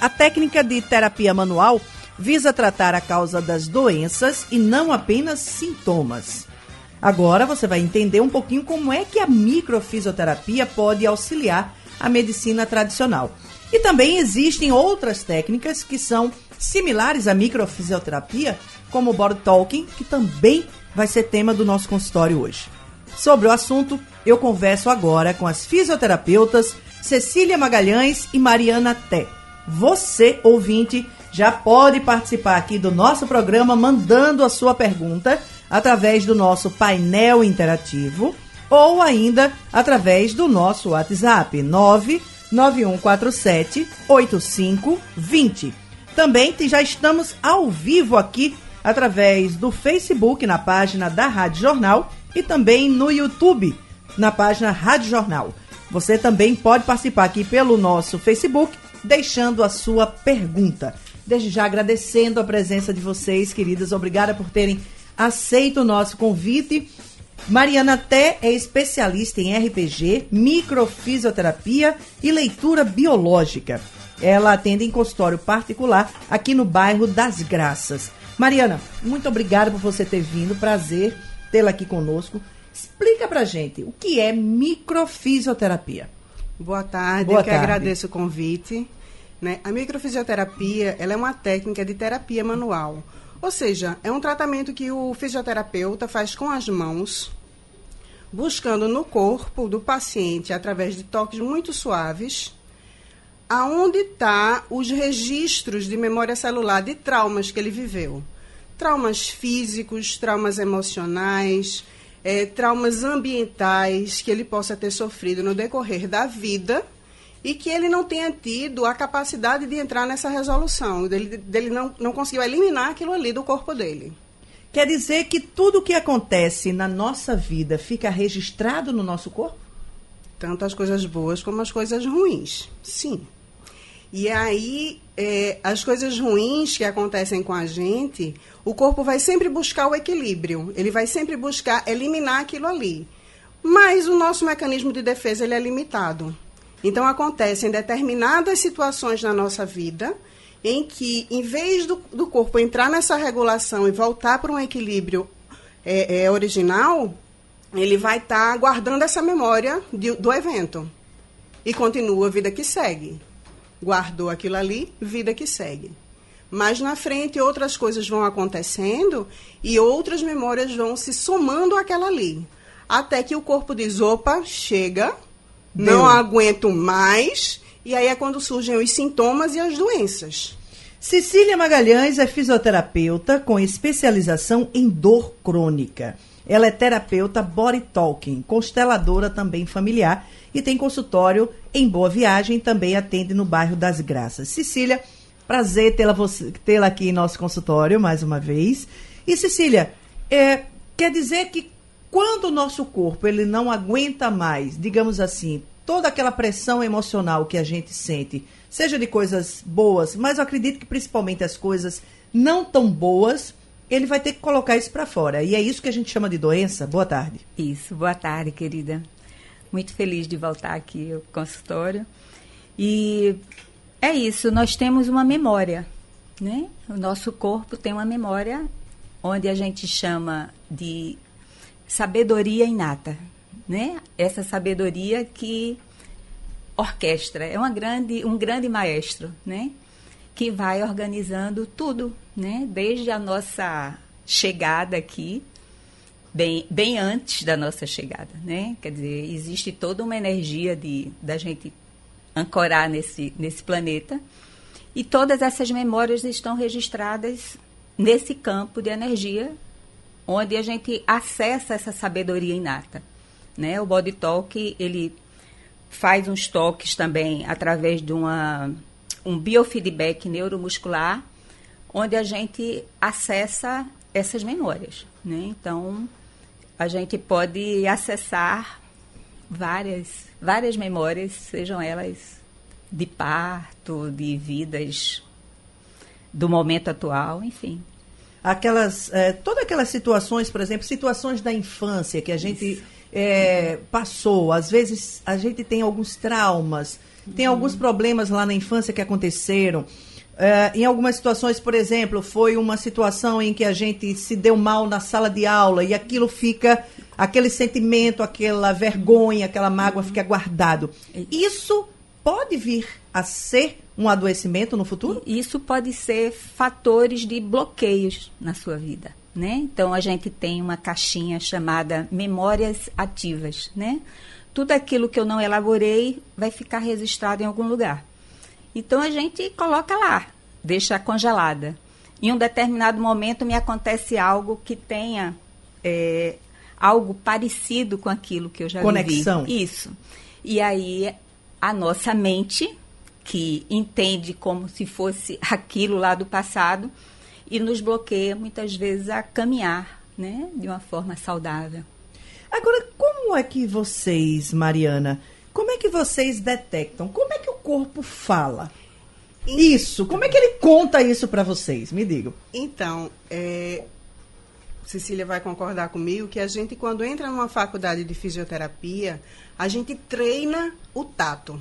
A técnica de terapia manual visa tratar a causa das doenças e não apenas sintomas. Agora você vai entender um pouquinho como é que a microfisioterapia pode auxiliar a medicina tradicional. E também existem outras técnicas que são similares à microfisioterapia, como o body talking, que também vai ser tema do nosso consultório hoje. Sobre o assunto, eu converso agora com as fisioterapeutas Cecília Magalhães e Mariana Té. Você, ouvinte, já pode participar aqui do nosso programa mandando a sua pergunta através do nosso painel interativo ou ainda através do nosso WhatsApp 99147 8520. Também já estamos ao vivo aqui através do Facebook na página da Rádio Jornal e também no YouTube na página Rádio Jornal. Você também pode participar aqui pelo nosso Facebook deixando a sua pergunta. Desde já agradecendo a presença de vocês, queridas. Obrigada por terem aceito o nosso convite. Mariana Té é especialista em RPG, microfisioterapia e leitura biológica. Ela atende em consultório particular aqui no bairro das Graças. Mariana, muito obrigada por você ter vindo. Prazer tê-la aqui conosco. Explica pra gente o que é microfisioterapia. Boa tarde, Boa eu que tarde. agradeço o convite. Né? A microfisioterapia ela é uma técnica de terapia manual. Ou seja, é um tratamento que o fisioterapeuta faz com as mãos, buscando no corpo do paciente, através de toques muito suaves, aonde está os registros de memória celular de traumas que ele viveu. Traumas físicos, traumas emocionais, eh, traumas ambientais que ele possa ter sofrido no decorrer da vida e que ele não tenha tido a capacidade de entrar nessa resolução, dele, dele não, não conseguiu eliminar aquilo ali do corpo dele. Quer dizer que tudo o que acontece na nossa vida fica registrado no nosso corpo? Tanto as coisas boas como as coisas ruins. Sim. E aí, é, as coisas ruins que acontecem com a gente, o corpo vai sempre buscar o equilíbrio. Ele vai sempre buscar eliminar aquilo ali. Mas o nosso mecanismo de defesa ele é limitado. Então, acontecem determinadas situações na nossa vida em que, em vez do, do corpo entrar nessa regulação e voltar para um equilíbrio é, é, original, ele vai estar guardando essa memória de- do evento. E continua a vida que segue. Guardou aquilo ali, vida que segue. Mas na frente outras coisas vão acontecendo e outras memórias vão se somando àquela ali. Até que o corpo diz: opa, chega, Deu. não aguento mais. E aí é quando surgem os sintomas e as doenças. Cecília Magalhães é fisioterapeuta com especialização em dor crônica. Ela é terapeuta body talking, consteladora também familiar e tem consultório em Boa Viagem, também atende no bairro das Graças. Cecília, prazer tê-la tê-la aqui em nosso consultório mais uma vez. E Cecília, é, quer dizer que quando o nosso corpo ele não aguenta mais, digamos assim, toda aquela pressão emocional que a gente sente, seja de coisas boas, mas eu acredito que principalmente as coisas não tão boas, ele vai ter que colocar isso para fora. E é isso que a gente chama de doença. Boa tarde. Isso, boa tarde, querida. Muito feliz de voltar aqui ao consultório. E é isso, nós temos uma memória, né? O nosso corpo tem uma memória onde a gente chama de sabedoria inata, né? Essa sabedoria que orquestra, é uma grande, um grande maestro, né? Que vai organizando tudo, né? Desde a nossa chegada aqui, bem, bem antes da nossa chegada, né? Quer dizer, existe toda uma energia de da gente ancorar nesse nesse planeta e todas essas memórias estão registradas nesse campo de energia onde a gente acessa essa sabedoria inata, né? O body talk, ele faz uns toques também através de uma um biofeedback neuromuscular, onde a gente acessa essas memórias. Né? Então, a gente pode acessar várias, várias memórias, sejam elas de parto, de vidas do momento atual, enfim. Aquelas, é, todas aquelas situações, por exemplo, situações da infância que a gente é, passou, às vezes a gente tem alguns traumas, tem uhum. alguns problemas lá na infância que aconteceram. É, em algumas situações, por exemplo, foi uma situação em que a gente se deu mal na sala de aula e aquilo fica, aquele sentimento, aquela vergonha, aquela mágoa fica guardado. Isso pode vir a ser um adoecimento no futuro? Isso pode ser fatores de bloqueios na sua vida. Né? Então a gente tem uma caixinha chamada memórias ativas, né? Tudo aquilo que eu não elaborei vai ficar registrado em algum lugar. Então a gente coloca lá, deixa congelada. Em um determinado momento me acontece algo que tenha é, algo parecido com aquilo que eu já Conexão. vivi. Isso. E aí a nossa mente, que entende como se fosse aquilo lá do passado, e nos bloqueia muitas vezes a caminhar, né, de uma forma saudável. Agora, como é que vocês, Mariana, como é que vocês detectam? Como é que o corpo fala? Isso, como é que ele conta isso para vocês? Me digam. Então, é, Cecília vai concordar comigo que a gente, quando entra numa faculdade de fisioterapia, a gente treina o tato.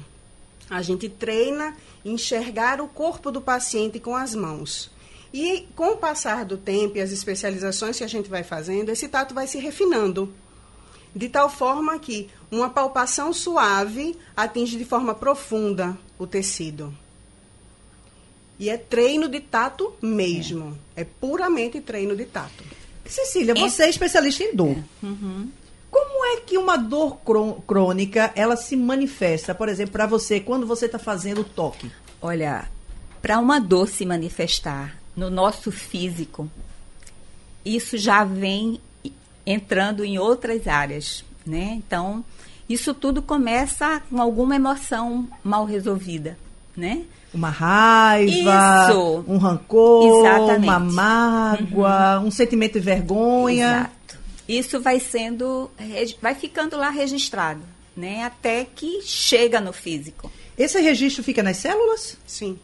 A gente treina enxergar o corpo do paciente com as mãos. E com o passar do tempo e as especializações que a gente vai fazendo, esse tato vai se refinando. De tal forma que uma palpação suave atinge de forma profunda o tecido. E é treino de tato mesmo. É, é puramente treino de tato. Cecília, você é especialista em dor. É. Uhum. Como é que uma dor crônica ela se manifesta, por exemplo, para você quando você está fazendo toque? Olha, para uma dor se manifestar no nosso físico, isso já vem entrando em outras áreas, né? Então, isso tudo começa com alguma emoção mal resolvida, né? Uma raiva, Isso. um rancor, Exatamente. uma mágoa, uhum. um sentimento de vergonha. Exato. Isso vai sendo, vai ficando lá registrado, né? Até que chega no físico. Esse registro fica nas células? Sim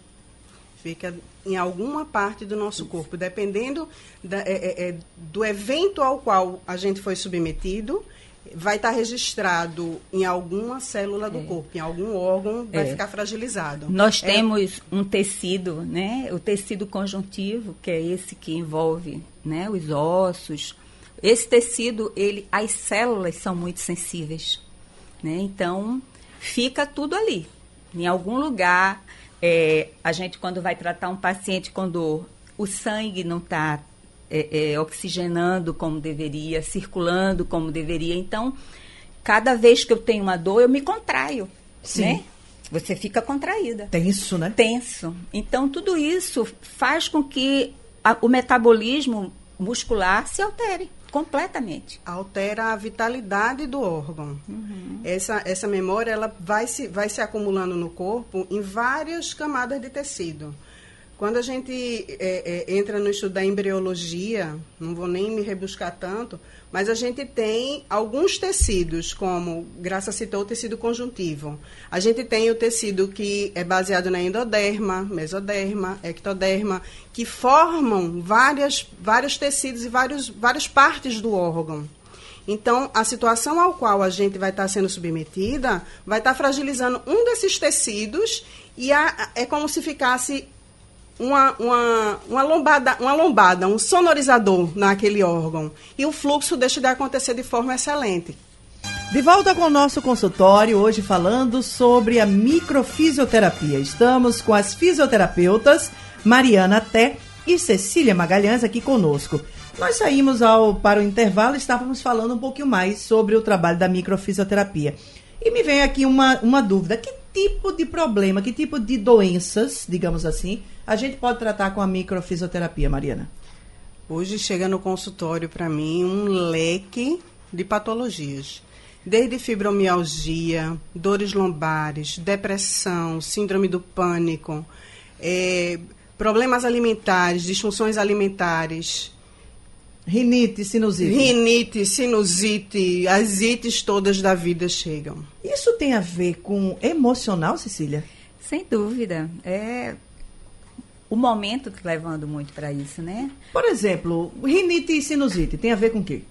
fica em alguma parte do nosso corpo, dependendo da, é, é, é, do evento ao qual a gente foi submetido, vai estar registrado em alguma célula do é. corpo, em algum órgão, vai é. ficar fragilizado. Nós é. temos um tecido, né? O tecido conjuntivo, que é esse que envolve, né, os ossos. Esse tecido, ele, as células são muito sensíveis, né? Então, fica tudo ali, em algum lugar é, a gente, quando vai tratar um paciente com dor, o sangue não está é, é, oxigenando como deveria, circulando como deveria. Então, cada vez que eu tenho uma dor, eu me contraio. Sim. Né? Você fica contraída. Tenso, né? Tenso. Então, tudo isso faz com que a, o metabolismo muscular se altere completamente. Altera a vitalidade do órgão. Uhum. Essa, essa memória ela vai se, vai se acumulando no corpo em várias camadas de tecido. Quando a gente é, é, entra no estudo da embriologia, não vou nem me rebuscar tanto, mas a gente tem alguns tecidos, como Graça citou o tecido conjuntivo. A gente tem o tecido que é baseado na endoderma, mesoderma, ectoderma, que formam várias, vários tecidos e vários, várias partes do órgão. Então, a situação ao qual a gente vai estar sendo submetida vai estar fragilizando um desses tecidos e a, é como se ficasse uma, uma, uma, lombada, uma lombada, um sonorizador naquele órgão. E o fluxo deixa de acontecer de forma excelente. De volta com o nosso consultório, hoje falando sobre a microfisioterapia. Estamos com as fisioterapeutas Mariana Té e Cecília Magalhães aqui conosco. Nós saímos ao, para o intervalo e estávamos falando um pouquinho mais sobre o trabalho da microfisioterapia. E me vem aqui uma, uma dúvida: que tipo de problema, que tipo de doenças, digamos assim, a gente pode tratar com a microfisioterapia, Mariana? Hoje chega no consultório para mim um leque de patologias. Desde fibromialgia, dores lombares, depressão, síndrome do pânico, é, problemas alimentares, disfunções alimentares, Rinite, sinusite. rinite, sinusite, as ites todas da vida chegam. Isso tem a ver com emocional, Cecília? Sem dúvida. É o momento que levando muito para isso, né? Por exemplo, rinite e sinusite tem a ver com o quê?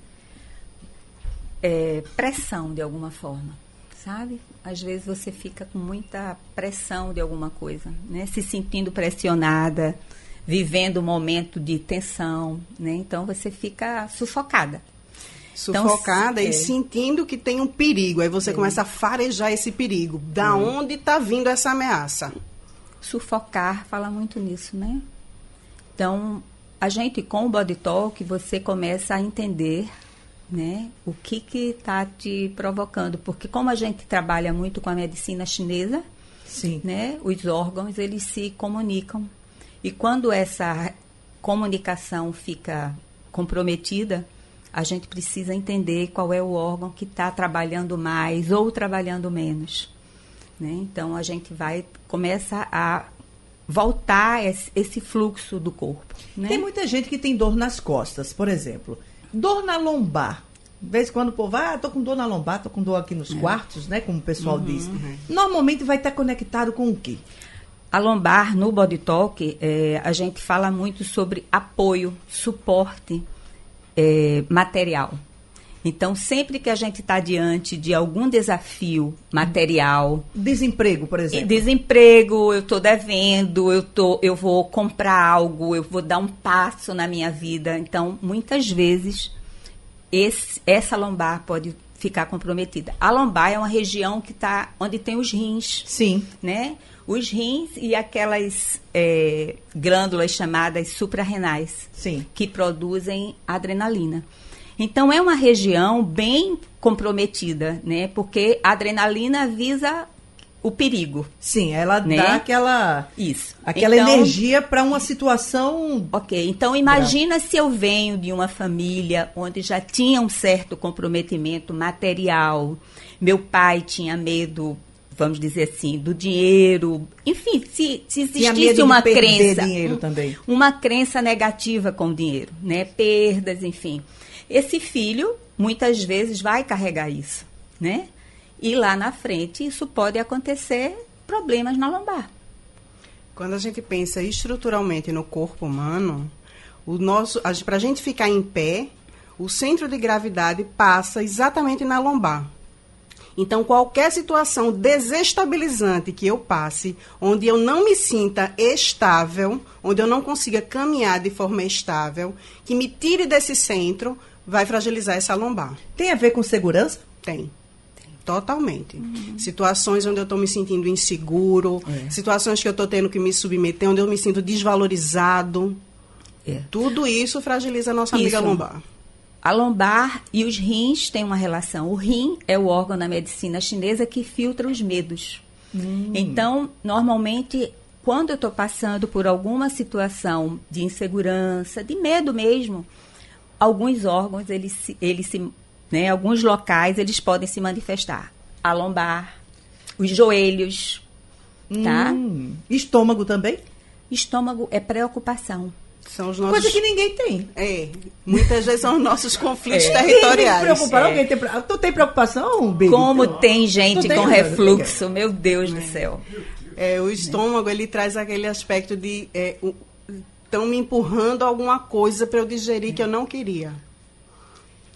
É, pressão de alguma forma, sabe? Às vezes você fica com muita pressão de alguma coisa, né? Se sentindo pressionada, vivendo um momento de tensão, né? Então você fica sufocada. Então, Sufocada é. e sentindo que tem um perigo. Aí você começa a farejar esse perigo. Da onde está vindo essa ameaça? sufocar fala muito nisso, né? Então, a gente com o body talk, você começa a entender, né, o que que está te provocando, porque como a gente trabalha muito com a medicina chinesa, Sim. né, os órgãos eles se comunicam e quando essa comunicação fica comprometida, a gente precisa entender qual é o órgão que está trabalhando mais ou trabalhando menos. Né? Então a gente vai começa a voltar esse, fluxo do corpo. Né? Tem muita gente que tem dor nas costas, por exemplo. Dor na lombar. De vez em quando o povo, ah, tô com dor na lombar, tô com dor aqui nos quartos, né? Como o pessoal diz. Normalmente vai estar conectado com o quê? A lombar, no Body Talk, eh, a gente fala muito sobre apoio, suporte eh, material. Então, sempre que a gente está diante de algum desafio material, Desemprego, por exemplo. desemprego, eu estou devendo, eu, tô, eu vou comprar algo, eu vou dar um passo na minha vida. Então, muitas vezes, esse- essa lombar pode ficar comprometida. A lombar é uma região que está onde tem os rins Sim. né? Os rins e aquelas é, glândulas chamadas suprarrenais, Sim. que produzem adrenalina. Então é uma região bem comprometida, né? Porque a adrenalina visa o perigo. Sim, ela Né? dá aquela, Isso. aquela Então, energia para uma situação. Ok, então imagina se eu venho de uma família onde já tinha um certo comprometimento material, meu pai tinha medo, vamos dizer assim, do dinheiro, enfim, se, se existisse uma crença, dinheiro um- também. uma crença negativa com o dinheiro, né, perdas, enfim, esse filho muitas vezes vai carregar isso, né, e lá na frente isso pode acontecer problemas na lombar. Quando a gente pensa estruturalmente no corpo humano, o nosso, para a gente ficar em pé, o centro de gravidade passa exatamente na lombar. Então, qualquer situação desestabilizante que eu passe, onde eu não me sinta estável, onde eu não consiga caminhar de forma estável, que me tire desse centro, vai fragilizar essa lombar. Tem a ver com segurança? Tem. Totalmente. Situações onde eu estou me sentindo inseguro, situações que eu estou tendo que me submeter, onde eu me sinto desvalorizado. É. Tudo isso fragiliza a nossa amiga Isso. lombar. A lombar e os rins têm uma relação. O rim é o órgão da medicina chinesa que filtra os medos. Então, normalmente, quando eu estou passando por alguma situação de insegurança, de medo mesmo, alguns órgãos, eles, eles se, né, alguns locais, eles podem se manifestar. A lombar, os joelhos, tá? Hum. Estômago também? Estômago é preocupação. São os nossos. Coisa que ninguém tem. É, muitas vezes são os nossos conflitos se territoriais. não? É. Alguém tem Tu tem preocupação, Baby? Como Tu- tem gente tem, com refluxo, meu Deus do céu. É, o estômago ele traz aquele aspecto de estão me empurrando alguma coisa para eu digerir que eu não queria.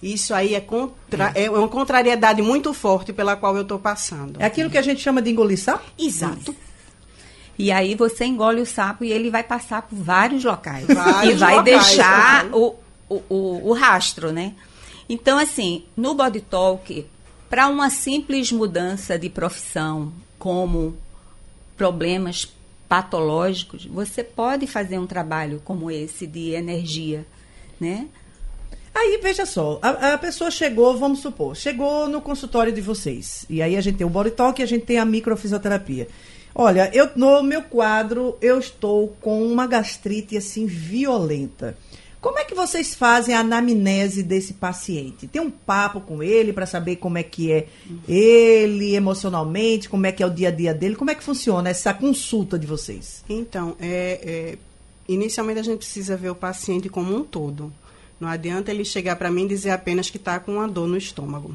Isso aí é, contra, é uma contrariedade muito forte pela qual eu estou passando. É aquilo que a gente chama de engolir sapo? Exato. E aí você engole o sapo e ele vai passar por vários locais. Vários e vai locais, deixar né? o, o, o, o rastro, né? Então, assim, no Body Talk, para uma simples mudança de profissão, como problemas patológicos, você pode fazer um trabalho como esse de energia, né? Aí, veja só, a, a pessoa chegou, vamos supor, chegou no consultório de vocês. E aí a gente tem o body talk e a gente tem a microfisioterapia. Olha, eu no meu quadro eu estou com uma gastrite assim violenta. Como é que vocês fazem a anamnese desse paciente? Tem um papo com ele para saber como é que é ele emocionalmente, como é que é o dia a dia dele, como é que funciona essa consulta de vocês? Então, é, é, inicialmente a gente precisa ver o paciente como um todo. Não adianta ele chegar para mim e dizer apenas que está com uma dor no estômago.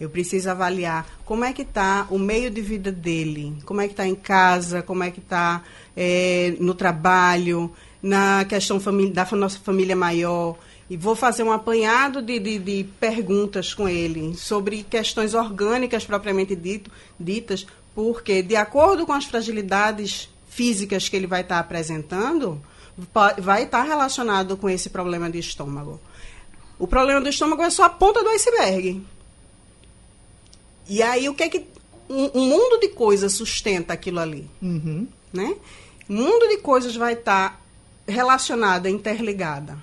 Eu preciso avaliar como é que está o meio de vida dele, como é que está em casa, como é que está é, no trabalho, na questão da nossa família maior. E vou fazer um apanhado de, de, de perguntas com ele sobre questões orgânicas propriamente dito, ditas, porque, de acordo com as fragilidades físicas que ele vai estar tá apresentando, vai estar tá relacionado com esse problema de estômago. O problema do estômago é só a ponta do iceberg. E aí, o que é que. Um, um mundo de coisas sustenta aquilo ali. Uhum. Né? Um mundo de coisas vai estar tá relacionada, interligada.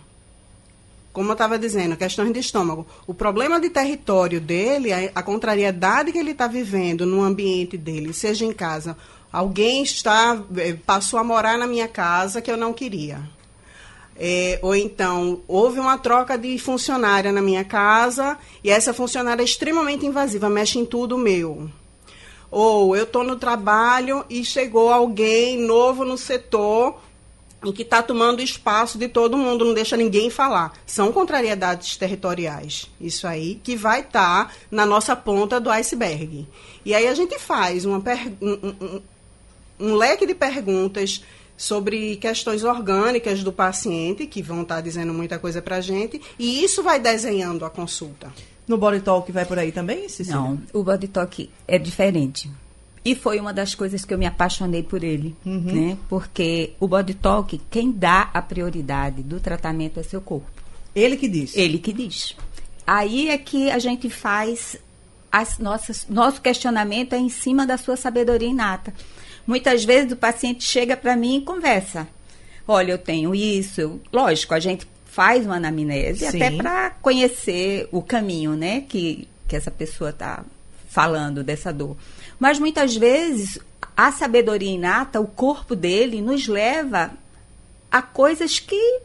Como eu estava dizendo, questões de estômago. O problema de território dele, a, a contrariedade que ele está vivendo no ambiente dele, seja em casa, alguém está eh, passou a morar na minha casa que eu não queria. É, ou então, houve uma troca de funcionária na minha casa e essa funcionária é extremamente invasiva, mexe em tudo meu. Ou eu estou no trabalho e chegou alguém novo no setor e que está tomando espaço de todo mundo, não deixa ninguém falar. São contrariedades territoriais. Isso aí que vai estar tá na nossa ponta do iceberg. E aí a gente faz uma um, um, leque de perguntas sobre questões orgânicas do paciente, que vão estar dizendo muita coisa para a gente, e isso vai desenhando a consulta. No Body Talk vai por aí também, Cecília? Não, o Body Talk é diferente. E foi uma das coisas que eu me apaixonei por ele, uhum. né? Porque o Body Talk, quem dá a prioridade do tratamento é seu corpo. Ele que diz. Ele que diz. Aí é que a gente faz as nossas, nosso questionamento é em cima da sua sabedoria inata. Muitas vezes o paciente chega para mim e conversa. Olha, eu tenho isso. Eu, lógico, a gente faz uma anamnese Sim. até para conhecer o caminho, né, que, que essa pessoa está falando dessa dor. Mas muitas vezes a sabedoria inata, o corpo dele nos leva a coisas que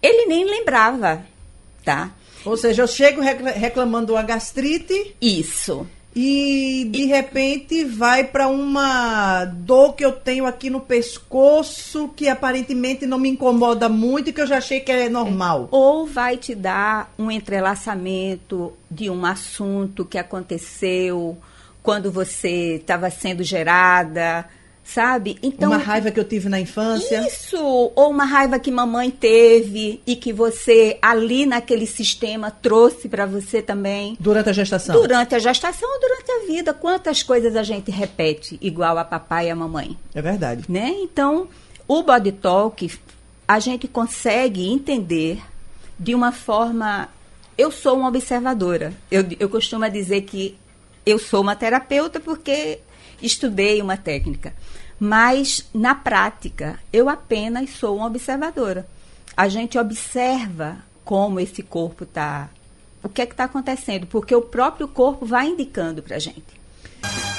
ele nem lembrava, tá? Ou seja, eu chego reclamando uma gastrite. Isso e de repente vai para uma dor que eu tenho aqui no pescoço que aparentemente não me incomoda muito e que eu já achei que é normal. Ou vai te dar um entrelaçamento de um assunto que aconteceu quando você estava sendo gerada, sabe? Então uma raiva que eu tive na infância. Isso, ou uma raiva que mamãe teve e que você ali naquele sistema trouxe para você também. Durante a gestação. Durante a gestação ou durante a vida, quantas coisas a gente repete igual a papai e a mamãe? É verdade. Né? Então, o body talk a gente consegue entender de uma forma eu sou uma observadora. Eu, eu costumo dizer que eu sou uma terapeuta porque estudei uma técnica. Mas, na prática, eu apenas sou uma observadora. A gente observa como esse corpo está. O que é que está acontecendo? Porque o próprio corpo vai indicando para a gente.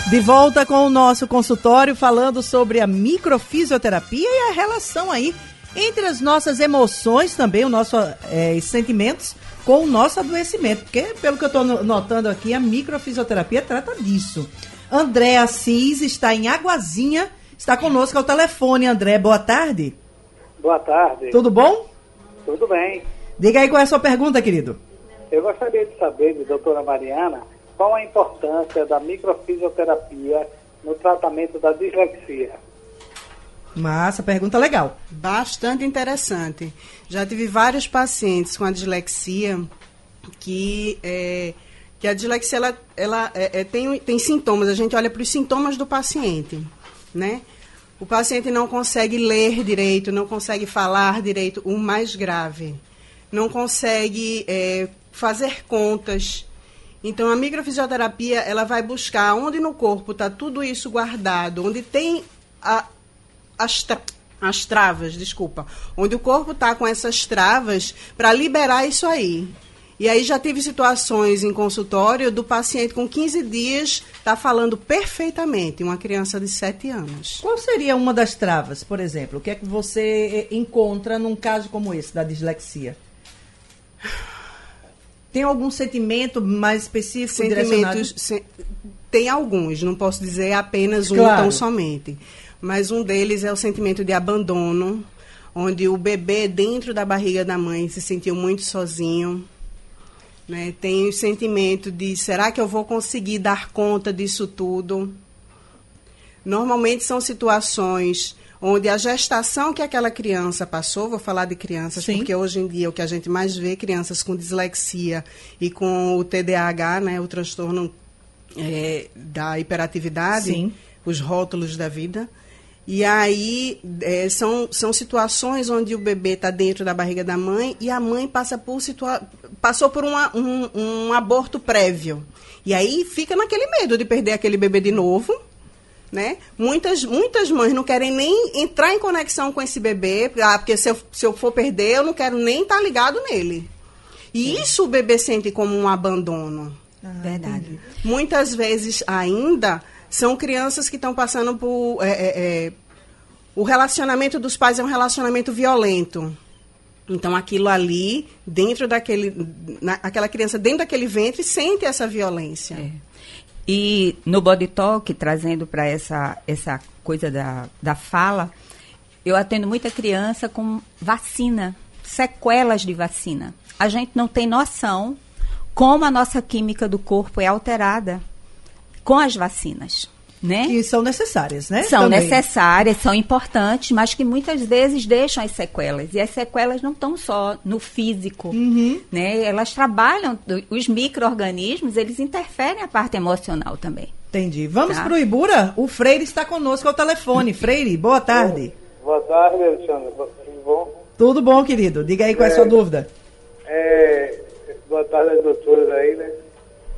De volta com o nosso consultório, falando sobre a microfisioterapia e a relação aí entre as nossas emoções também, os nossos é, sentimentos, com o nosso adoecimento. Porque, pelo que eu estou notando aqui, a microfisioterapia trata disso. André Assis está em Águazinha, está conosco ao telefone. André, boa tarde. Boa tarde. Tudo bom? Tudo bem. Diga aí qual é a sua pergunta, querido. Eu gostaria de saber, de doutora Mariana, qual a importância da microfisioterapia no tratamento da dislexia. Massa, pergunta legal. Bastante interessante. Já tive vários pacientes com a dislexia que é, que a dislexia ela, ela é, é, tem, tem sintomas. A gente olha para os sintomas do paciente, né? O paciente não consegue ler direito, não consegue falar direito, o mais grave. Não consegue é, fazer contas. Então, a microfisioterapia, ela vai buscar onde no corpo está tudo isso guardado, onde tem a, as, tra as travas, desculpa, onde o corpo está com essas travas para liberar isso aí. E aí já tive situações em consultório do paciente com 15 dias tá falando perfeitamente, uma criança de 7 anos. Qual seria uma das travas, por exemplo? O que é que você eh, encontra num caso como esse, da dislexia? Tem algum sentimento mais específico Sentimentos, se, tem alguns, não posso dizer apenas um claro. tão somente. Mas um deles é o sentimento de abandono, onde o bebê dentro da barriga da mãe se sentiu muito sozinho. Né? Tem o sentimento de será que eu vou conseguir dar conta disso tudo? Normalmente são situações onde a gestação que aquela criança passou, vou falar de crianças, Sim. porque hoje em dia o que a gente mais vê crianças com dislexia e com o TDAH, né, o transtorno é, da hiperatividade, Sim. os rótulos da vida. E aí é, são, são situações onde o bebê está dentro da barriga da mãe e a mãe passa por situa passou por uma, um, um aborto prévio. E aí fica naquele medo de perder aquele bebê de novo. Né? Muitas, muitas mães não querem nem entrar em conexão com esse bebê, ah, porque se eu, se eu for perder, eu não quero nem estar tá ligado nele. E é. isso o bebê sente como um abandono. Ah, Verdade. Muitas vezes ainda são crianças que estão passando por. É, é, é, o relacionamento dos pais é um relacionamento violento. Então, aquilo ali, dentro daquele. Na, aquela criança dentro daquele ventre sente essa violência. É. E no Body Talk, trazendo para essa, essa coisa da, da fala, eu atendo muita criança com vacina, sequelas de vacina. A gente não tem noção como a nossa química do corpo é alterada com as vacinas. Né? Que são necessárias, né? São Também. necessárias, são importantes, mas que muitas vezes deixam as sequelas. E as sequelas não estão só no físico, uhum. né? Elas trabalham, os micro-organismos, eles interferem a parte emocional também. Entendi. Vamos tá? para o Ibura? O Freire está conosco ao telefone. Freire, boa tarde. Boa tarde, Alexandre. Tudo bom? Tudo bom, querido. Diga aí qual é, é a sua dúvida. É, boa tarde, doutoras aí, né?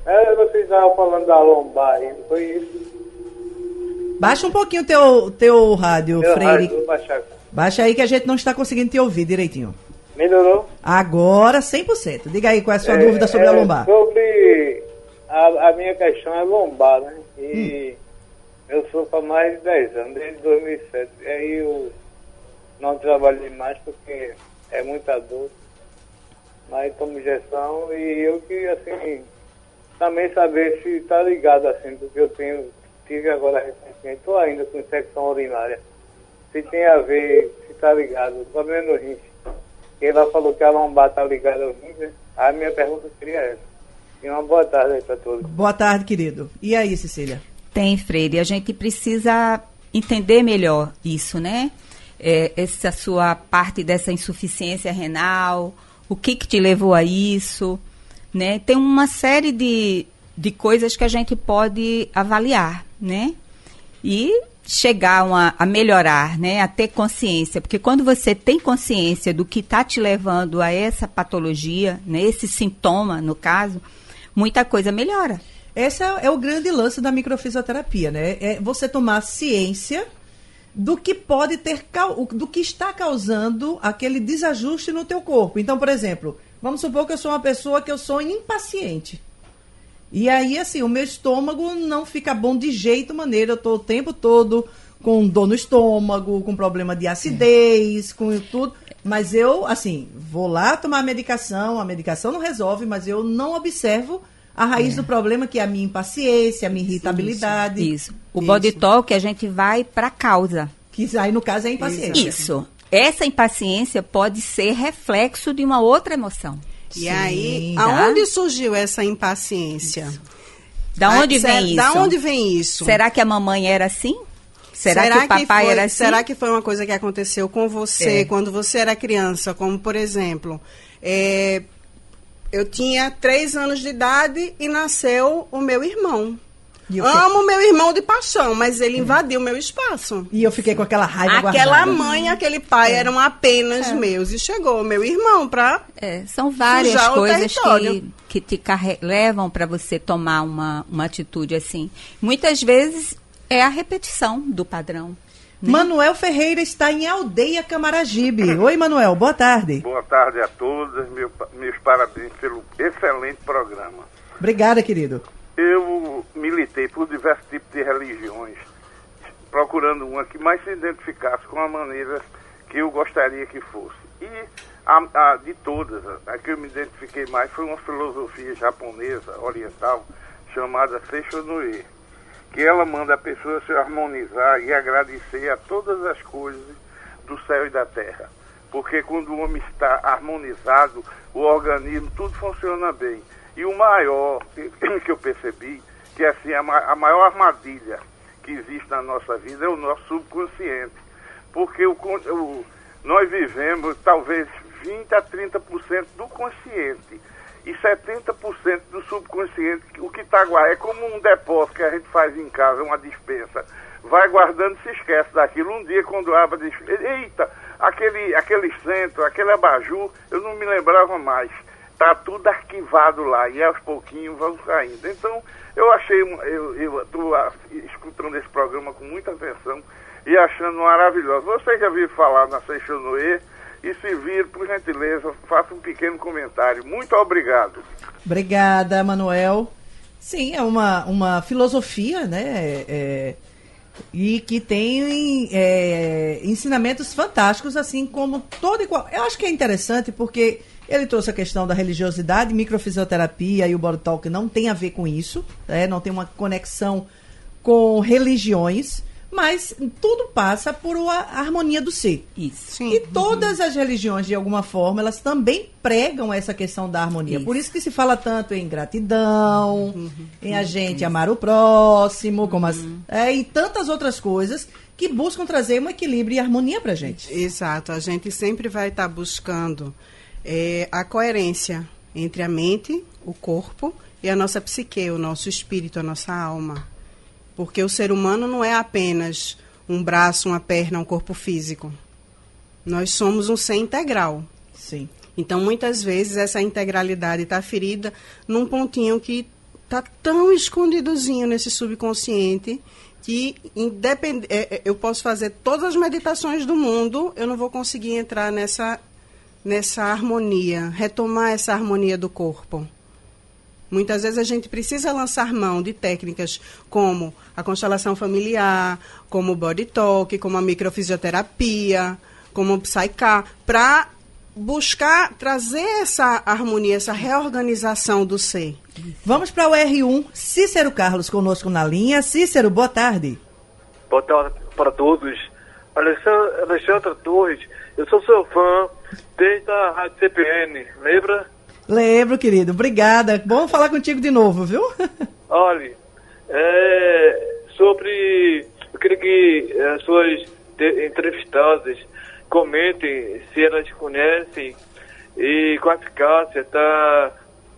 É, vocês estavam falando da lombar aí, não foi isso? Baixa um pouquinho o teu, teu rádio, Meu Freire. Rádio, baixar. Baixa aí que a gente não está conseguindo te ouvir direitinho. Melhorou? Agora 100%. Diga aí qual é a sua é, dúvida sobre é, a lombar. Sobre a, a, minha questão é lombar, né? E hum. eu sofro há mais de 10 anos, desde 2007. E aí eu não trabalhei mais porque é muita dor. Mas tomo injeção e eu que, assim, também saber se está ligado, assim, porque eu tenho, tive agora recentemente, estou ainda com infecção urinária. Se tem a ver, se está ligado, problema no rins. Ela falou que a lombar está ligada ao rins, né? A minha pergunta seria essa. E uma boa tarde aí para todos. Boa tarde, querido. E aí, Cecília? Tem, Freire. A gente precisa entender melhor isso, né? É, essa sua parte dessa insuficiência renal, o que, que te levou a isso, né? Tem uma série de, de coisas que a gente pode avaliar, né? E chegar uma, a melhorar, né? A ter consciência, porque quando você tem consciência do que está te levando a essa patologia, né? Esse sintoma, no caso, muita coisa melhora. Esse é, é o grande lance da microfisioterapia, né? É você tomar ciência do que pode ter do que está causando aquele desajuste no teu corpo. Então, por exemplo, Vamos supor que eu sou uma pessoa que eu sou impaciente. E aí, assim, o meu estômago não fica bom de jeito maneira. Eu estou o tempo todo com dor no estômago, com problema de acidez, com tudo. Mas eu, assim, vou lá tomar a medicação, a medicação não resolve, mas eu não observo a raiz é. do problema, que é a minha impaciência, a minha irritabilidade. Isso. isso. O body talk, a gente vai para a causa. Que aí, no caso, é a impaciência. Isso. Essa impaciência pode ser reflexo de uma outra emoção. E Sim, aí, tá? aonde surgiu essa impaciência? Da onde ah, vem isso? Da onde vem isso? Será que a mamãe era assim? Será, será que o papai que foi, era assim? Será que foi uma coisa que aconteceu com você é. quando você era criança? Como, por exemplo, é, eu tinha três anos de idade e nasceu o meu irmão. Amo meu irmão de paixão, mas ele invadiu meu espaço. E eu fiquei com aquela raiva Aquela guardada. mãe e aquele pai é. eram apenas é. meus. E chegou meu irmão para é, São várias coisas que, que te levam para você tomar uma, uma atitude assim. Muitas vezes é a repetição do padrão. Né? Manuel Ferreira está em Aldeia Camaragibe. Oi, Manuel, boa tarde. Boa tarde a todos, meu, meus parabéns pelo excelente programa. Obrigada, querido. Eu militei por diversos tipos de religiões, procurando uma que mais se identificasse com a maneira que eu gostaria que fosse. E a, a, de todas, a que eu me identifiquei mais foi uma filosofia japonesa, oriental, chamada Seishonue, que ela manda a pessoa se harmonizar e agradecer a todas as coisas do céu e da terra. Porque quando o homem está harmonizado, o organismo, tudo funciona bem. E o maior que eu percebi, que assim, a, maior armadilha que existe na nossa vida é o nosso subconsciente. Porque o, o, nós vivemos talvez 20 a 30% do consciente e 70% do subconsciente, o que está guardado. É como um depósito que a gente faz em casa, uma dispensa. Vai guardando se esquece daquilo. Um dia, quando abre dispensa, eita, aquele, aquele centro, aquele abajur, eu não me lembrava mais. Está tudo arquivado lá e aos pouquinhos vão saindo. Então, eu achei, eu estou escutando esse programa com muita atenção e achando maravilhoso. Você já viu falar na Seixonoe? E se vir, por gentileza, faça um pequeno comentário. Muito obrigado. Obrigada, Manuel. Sim, é uma, uma filosofia, né? É, e que tem é, ensinamentos fantásticos, assim como todo. Eu acho que é interessante porque ele trouxe a questão da religiosidade, microfisioterapia e o body talk não tem a ver com isso, né? não tem uma conexão com religiões mas tudo passa por uma harmonia do ser. Isso. Sim. E todas as religiões, de alguma forma, elas também pregam essa questão da harmonia. Isso. Por isso que se fala tanto em gratidão, uhum. em a gente isso. amar o próximo, como as, uhum. é, e tantas outras coisas que buscam trazer um equilíbrio e harmonia para a gente. Exato. A gente sempre vai estar tá buscando é, a coerência entre a mente, o corpo e a nossa psique, o nosso espírito, a nossa alma. Porque o ser humano não é apenas um braço, uma perna, um corpo físico. Nós somos um ser integral. Sim. Então, muitas vezes, essa integralidade está ferida num pontinho que está tão escondidozinho nesse subconsciente que independ... É, é, eu posso fazer todas as meditações do mundo, eu não vou conseguir entrar nessa, nessa harmonia, retomar essa harmonia do corpo. Muitas vezes a gente precisa lançar mão de técnicas como a constelação familiar, como o body talk, como a microfisioterapia, como o psyk, para buscar trazer essa harmonia, essa reorganização do ser. Vamos para o R1. Cícero Carlos conosco na linha. Cícero, boa tarde. Boa tarde para todos. Alexandre, Alexandre Torres, eu sou seu fã desde a Rádio CPN, lembra? Lembro, querido. Obrigada. Bom falar contigo de novo, viu? Olha, é, sobre. Eu queria que as suas entrevistadas comentem se elas conhecem e com a eficácia tá,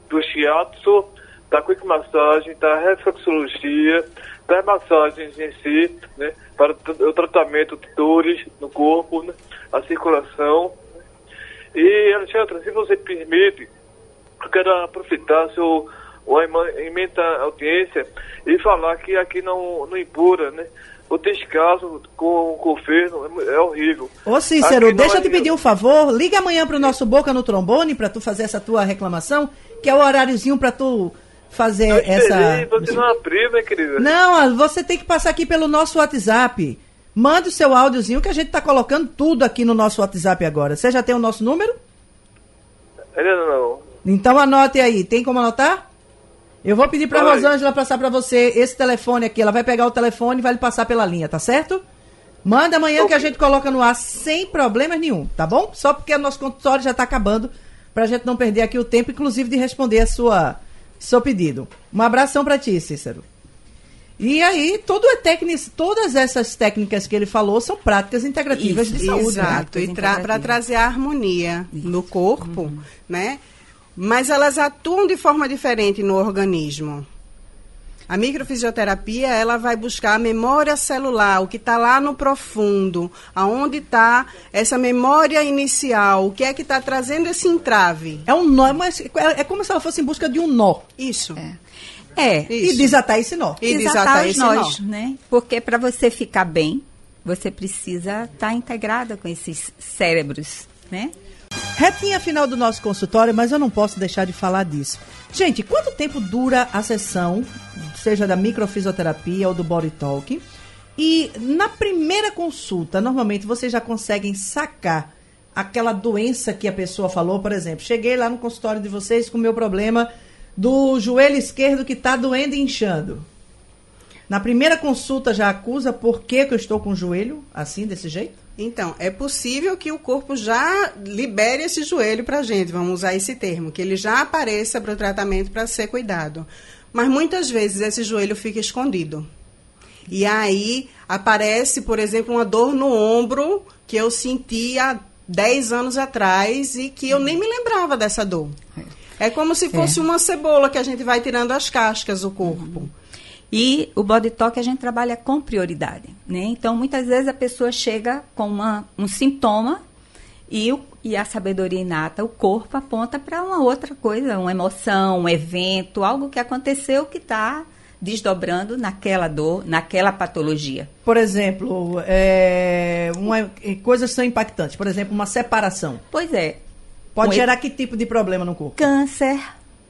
do shiatsu, da quick massagem, da reflexologia, das massagens em si, né, para o tratamento de dores no corpo, né, a circulação. E, Alexandre, se você permite, eu quero aproveitar seu uma emenda audiência e falar que aqui não, não impura, né? O descaso com o governo é, é horrível. Ô Cícero, deixa eu te pedir um favor, liga amanhã para o nosso Boca no Trombone para tu fazer essa tua reclamação, que é o horáriozinho para tu fazer eu essa... Você não abriu, minha querida. Não, você tem que passar aqui pelo nosso WhatsApp. Mande o seu áudiozinho que a gente está colocando tudo aqui no nosso WhatsApp agora. Você já tem o nosso número? Ainda não. Então anote aí. Tem como anotar? Eu vou pedir para Rosângela passar para você esse telefone aqui. Ela vai pegar o telefone e vai lhe passar pela linha, tá certo? Manda amanhã okay. que a gente coloca no ar sem problemas nenhum, tá bom? Só porque o nosso consultório já está acabando, para a gente não perder aqui o tempo, inclusive de responder a sua seu pedido. Um abração para ti, Cícero. E aí, tudo é técnico, todas essas técnicas que ele falou são práticas integrativas Isso, de saúde. Né? Exato, e tra para trazer a harmonia Isso. no corpo, uhum. né? mas elas atuam de forma diferente no organismo. A microfisioterapia, ela vai buscar a memória celular, o que está lá no profundo, aonde está essa memória inicial, o que é que está trazendo esse entrave. É um nó, mas é, é como se ela fosse em busca de um nó. Isso. É. É, Isso. e desatar esse nó. E desatar, desatar os nós, nó. né? Porque para você ficar bem, você precisa estar tá integrada com esses cérebros, né? Retinha final do nosso consultório, mas eu não posso deixar de falar disso. Gente, quanto tempo dura a sessão, seja da microfisioterapia ou do body talk? E na primeira consulta, normalmente vocês já conseguem sacar aquela doença que a pessoa falou, por exemplo, cheguei lá no consultório de vocês com o meu problema do joelho esquerdo que está doendo e inchando. Na primeira consulta já acusa por que, que eu estou com o joelho assim, desse jeito? Então, é possível que o corpo já libere esse joelho para a gente, vamos usar esse termo, que ele já apareça para o tratamento para ser cuidado. Mas muitas vezes esse joelho fica escondido. E aí aparece, por exemplo, uma dor no ombro que eu senti há 10 anos atrás e que eu nem me lembrava dessa dor. É como se fosse é. uma cebola que a gente vai tirando as cascas do corpo. Uhum. E o body talk a gente trabalha com prioridade, né? Então, muitas vezes a pessoa chega com uma, um sintoma e, o, e a sabedoria inata, o corpo aponta para uma outra coisa, uma emoção, um evento, algo que aconteceu que está desdobrando naquela dor, naquela patologia. Por exemplo, é, uma, coisas são impactantes. Por exemplo, uma separação. Pois é. Pode gerar que tipo de problema no corpo? Câncer,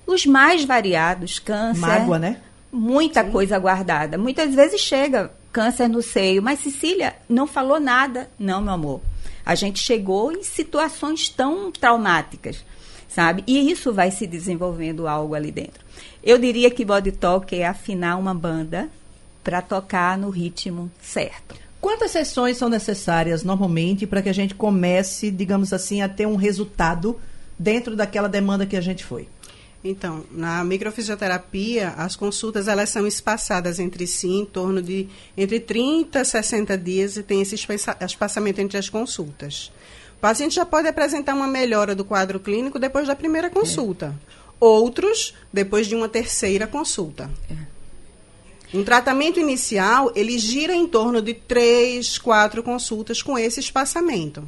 os mais variados, câncer. Mágoa, né? muita Sim. coisa guardada. Muitas vezes chega câncer no seio, mas Cecília não falou nada. Não, meu amor. A gente chegou em situações tão traumáticas, sabe? E isso vai se desenvolvendo algo ali dentro. Eu diria que body talk é afinar uma banda para tocar no ritmo certo. Quantas sessões são necessárias normalmente para que a gente comece, digamos assim, a ter um resultado dentro daquela demanda que a gente foi? Então, na microfisioterapia, as consultas elas são espaçadas entre si em torno de entre 30 e 60 dias e tem esse espaçamento entre as consultas. O paciente já pode apresentar uma melhora do quadro clínico depois da primeira consulta. É. Outros, depois de uma terceira consulta. É. Um tratamento inicial, ele gira em torno de três, quatro consultas com esse espaçamento.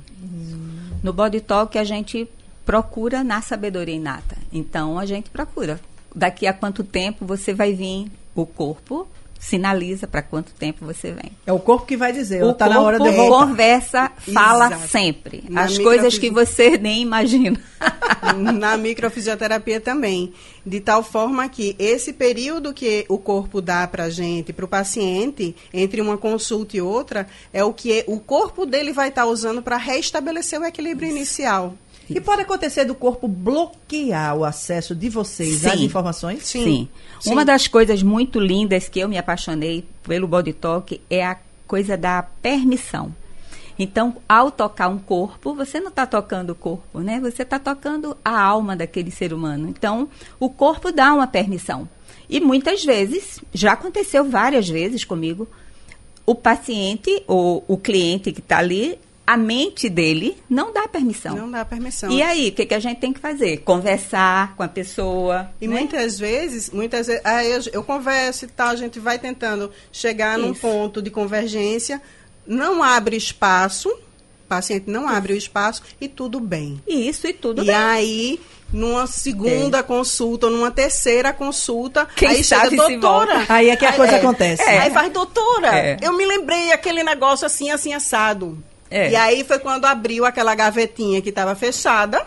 No body talk, a gente procura na sabedoria inata. Então a gente procura. Daqui a quanto tempo você vai vir o corpo sinaliza para quanto tempo você vem. É o corpo que vai dizer, está na hora de voltar. conversa, fala Exato. sempre. Na As coisas que você nem imagina. na microfisioterapia também. De tal forma que esse período que o corpo dá para a gente, para o paciente, entre uma consulta e outra, é o que o corpo dele vai estar tá usando para restabelecer o equilíbrio Isso. inicial. E pode acontecer do corpo bloquear o acesso de vocês Sim. às informações? Sim. Sim. Sim. Uma das coisas muito lindas que eu me apaixonei pelo body talk é a coisa da permissão. Então, ao tocar um corpo, você não está tocando o corpo, né? Você está tocando a alma daquele ser humano. Então, o corpo dá uma permissão. E muitas vezes, já aconteceu várias vezes comigo, o paciente ou o cliente que está ali a mente dele não dá permissão. Não dá permissão. E aí, o que, que a gente tem que fazer? Conversar com a pessoa. E né? muitas vezes, muitas vezes, aí eu, eu, converso e tal, a gente vai tentando chegar Isso. num ponto de convergência, não abre espaço, o paciente não Isso. abre o espaço e tudo bem. Isso, e tudo e bem. E aí, numa segunda é. consulta, ou numa terceira consulta, Quem aí chega, doutora. Aí é que a aí, coisa é, acontece. É. Aí faz, doutora, é. eu me lembrei aquele negócio assim, assim, assado. É. E aí foi quando abriu aquela gavetinha que estava fechada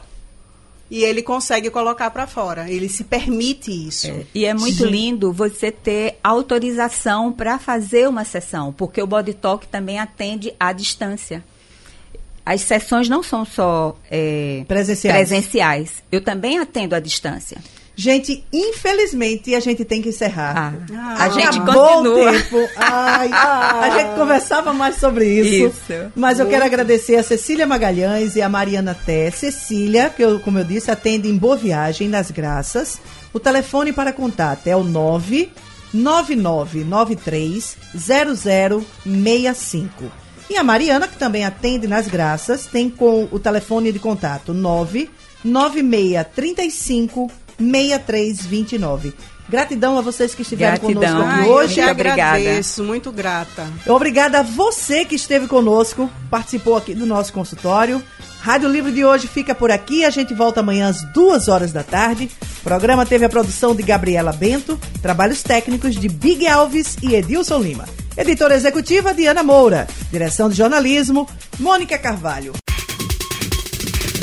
e ele consegue colocar para fora. Ele se permite isso. É. E é muito Sim. lindo você ter autorização para fazer uma sessão, porque o Body Talk também atende à distância. As sessões não são só é, presenciais. presenciais. Eu também atendo à distância. Gente, infelizmente a gente tem que encerrar. Ah, a gente continua. Tempo. Ai, ah, a gente conversava mais sobre isso. isso. Mas eu quero agradecer a Cecília Magalhães e a Mariana Té. Cecília, que eu, como eu disse, atende em Boa Viagem, nas Graças. O telefone para contato é o 99993 0065. E a Mariana, que também atende nas Graças, tem com o telefone de contato 99635 6329. Gratidão a vocês que estiveram Gratidão. conosco aqui hoje. Eu agradeço, muito grata. Obrigada a você que esteve conosco, participou aqui do nosso consultório. Rádio Livre de hoje fica por aqui. A gente volta amanhã às duas horas da tarde. O programa teve a produção de Gabriela Bento, trabalhos técnicos de Big Alves e Edilson Lima. Editora executiva Diana Moura. Direção de jornalismo Mônica Carvalho.